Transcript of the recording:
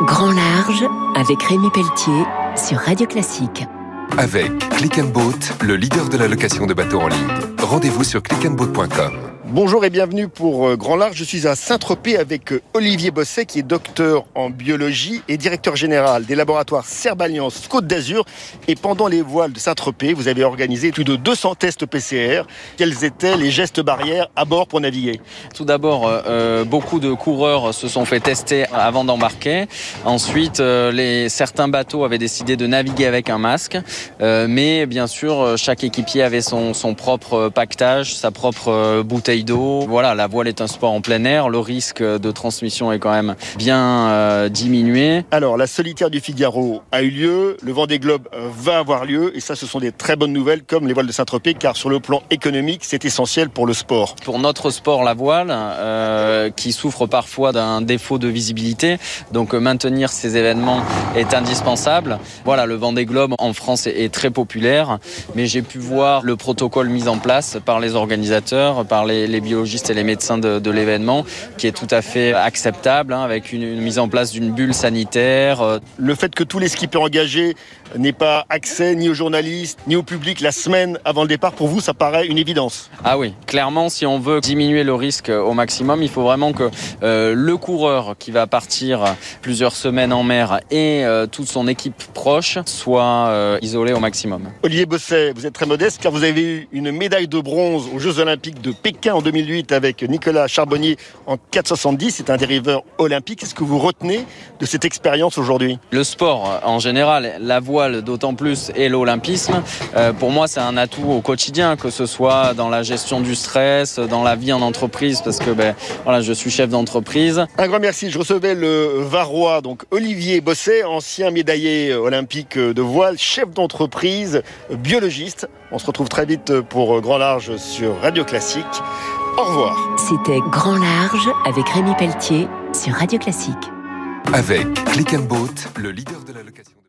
Grand Large avec Rémi Pelletier sur Radio Classique. Avec Click Boat, le leader de la location de bateaux en ligne. Rendez-vous sur clickandboat.com. Bonjour et bienvenue pour euh, Grand Large. Je suis à Saint-Tropez avec euh, Olivier Bosset qui est docteur en biologie et directeur général des laboratoires Cerballiance Côte d'Azur. Et pendant les voiles de Saint-Tropez, vous avez organisé plus de 200 tests PCR. Quels étaient les gestes barrières à bord pour naviguer? Tout d'abord, euh, beaucoup de coureurs se sont fait tester avant d'embarquer. Ensuite, certains bateaux avaient décidé de naviguer avec un masque. mais bien sûr, chaque équipier avait son, son propre pactage, sa propre bouteille d'eau. Voilà, la voile est un sport en plein air. Le risque de transmission est quand même bien euh, diminué. Alors, la solitaire du Figaro a eu lieu. Le Vendée Globe euh, va avoir lieu. Et ça, ce sont des très bonnes nouvelles, comme les voiles de Saint-Tropez, car sur le plan économique, c'est essentiel pour le sport. Pour notre sport, la voile, euh, qui souffre parfois d'un défaut de visibilité, donc maintenir ces événements est indispensable. Voilà, le Vendée Globe en France est très populaire, mais j'ai pu voir le protocole mis en place par les organisateurs, par les les, biologistes et les médecins de, l'événement, qui est tout à fait acceptable, hein, avec une, mise en place d'une bulle sanitaire. Euh. Le fait que tous les skippers engagés n'aient pas accès ni aux journalistes, ni au public la semaine avant le départ, pour vous, ça paraît une évidence Ah oui, clairement, si on veut diminuer le risque au maximum, il faut vraiment que euh, le coureur qui va partir plusieurs semaines en mer et euh, toute son équipe proche soit isolé au maximum. Olivier Bosset, vous êtes très modeste car vous avez eu une médaille de bronze aux Jeux Olympiques de Pékin en 2008 avec Nicolas Charbonnier en 4,70. C'est un dériveur olympique. Qu'est-ce que vous retenez de cette expérience aujourd'hui? Le sport en général, la voile d'autant plus et l'olympisme, euh, pour moi c'est un atout au quotidien, que ce soit dans la gestion du stress, dans la vie en entreprise, parce que ben, voilà, je suis chef d'entreprise. Un grand merci. Je recevais le Varois, donc Olivier Bosset, ancien médaillé olympique de voile, chef d'entreprise, biologiste. On se retrouve très vite pour Grand Large sur Radio Classique. Au revoir. C'était Grand Large avec Rémi Pelletier sur Radio Classique. Avec Click and Boat, le leader de la location.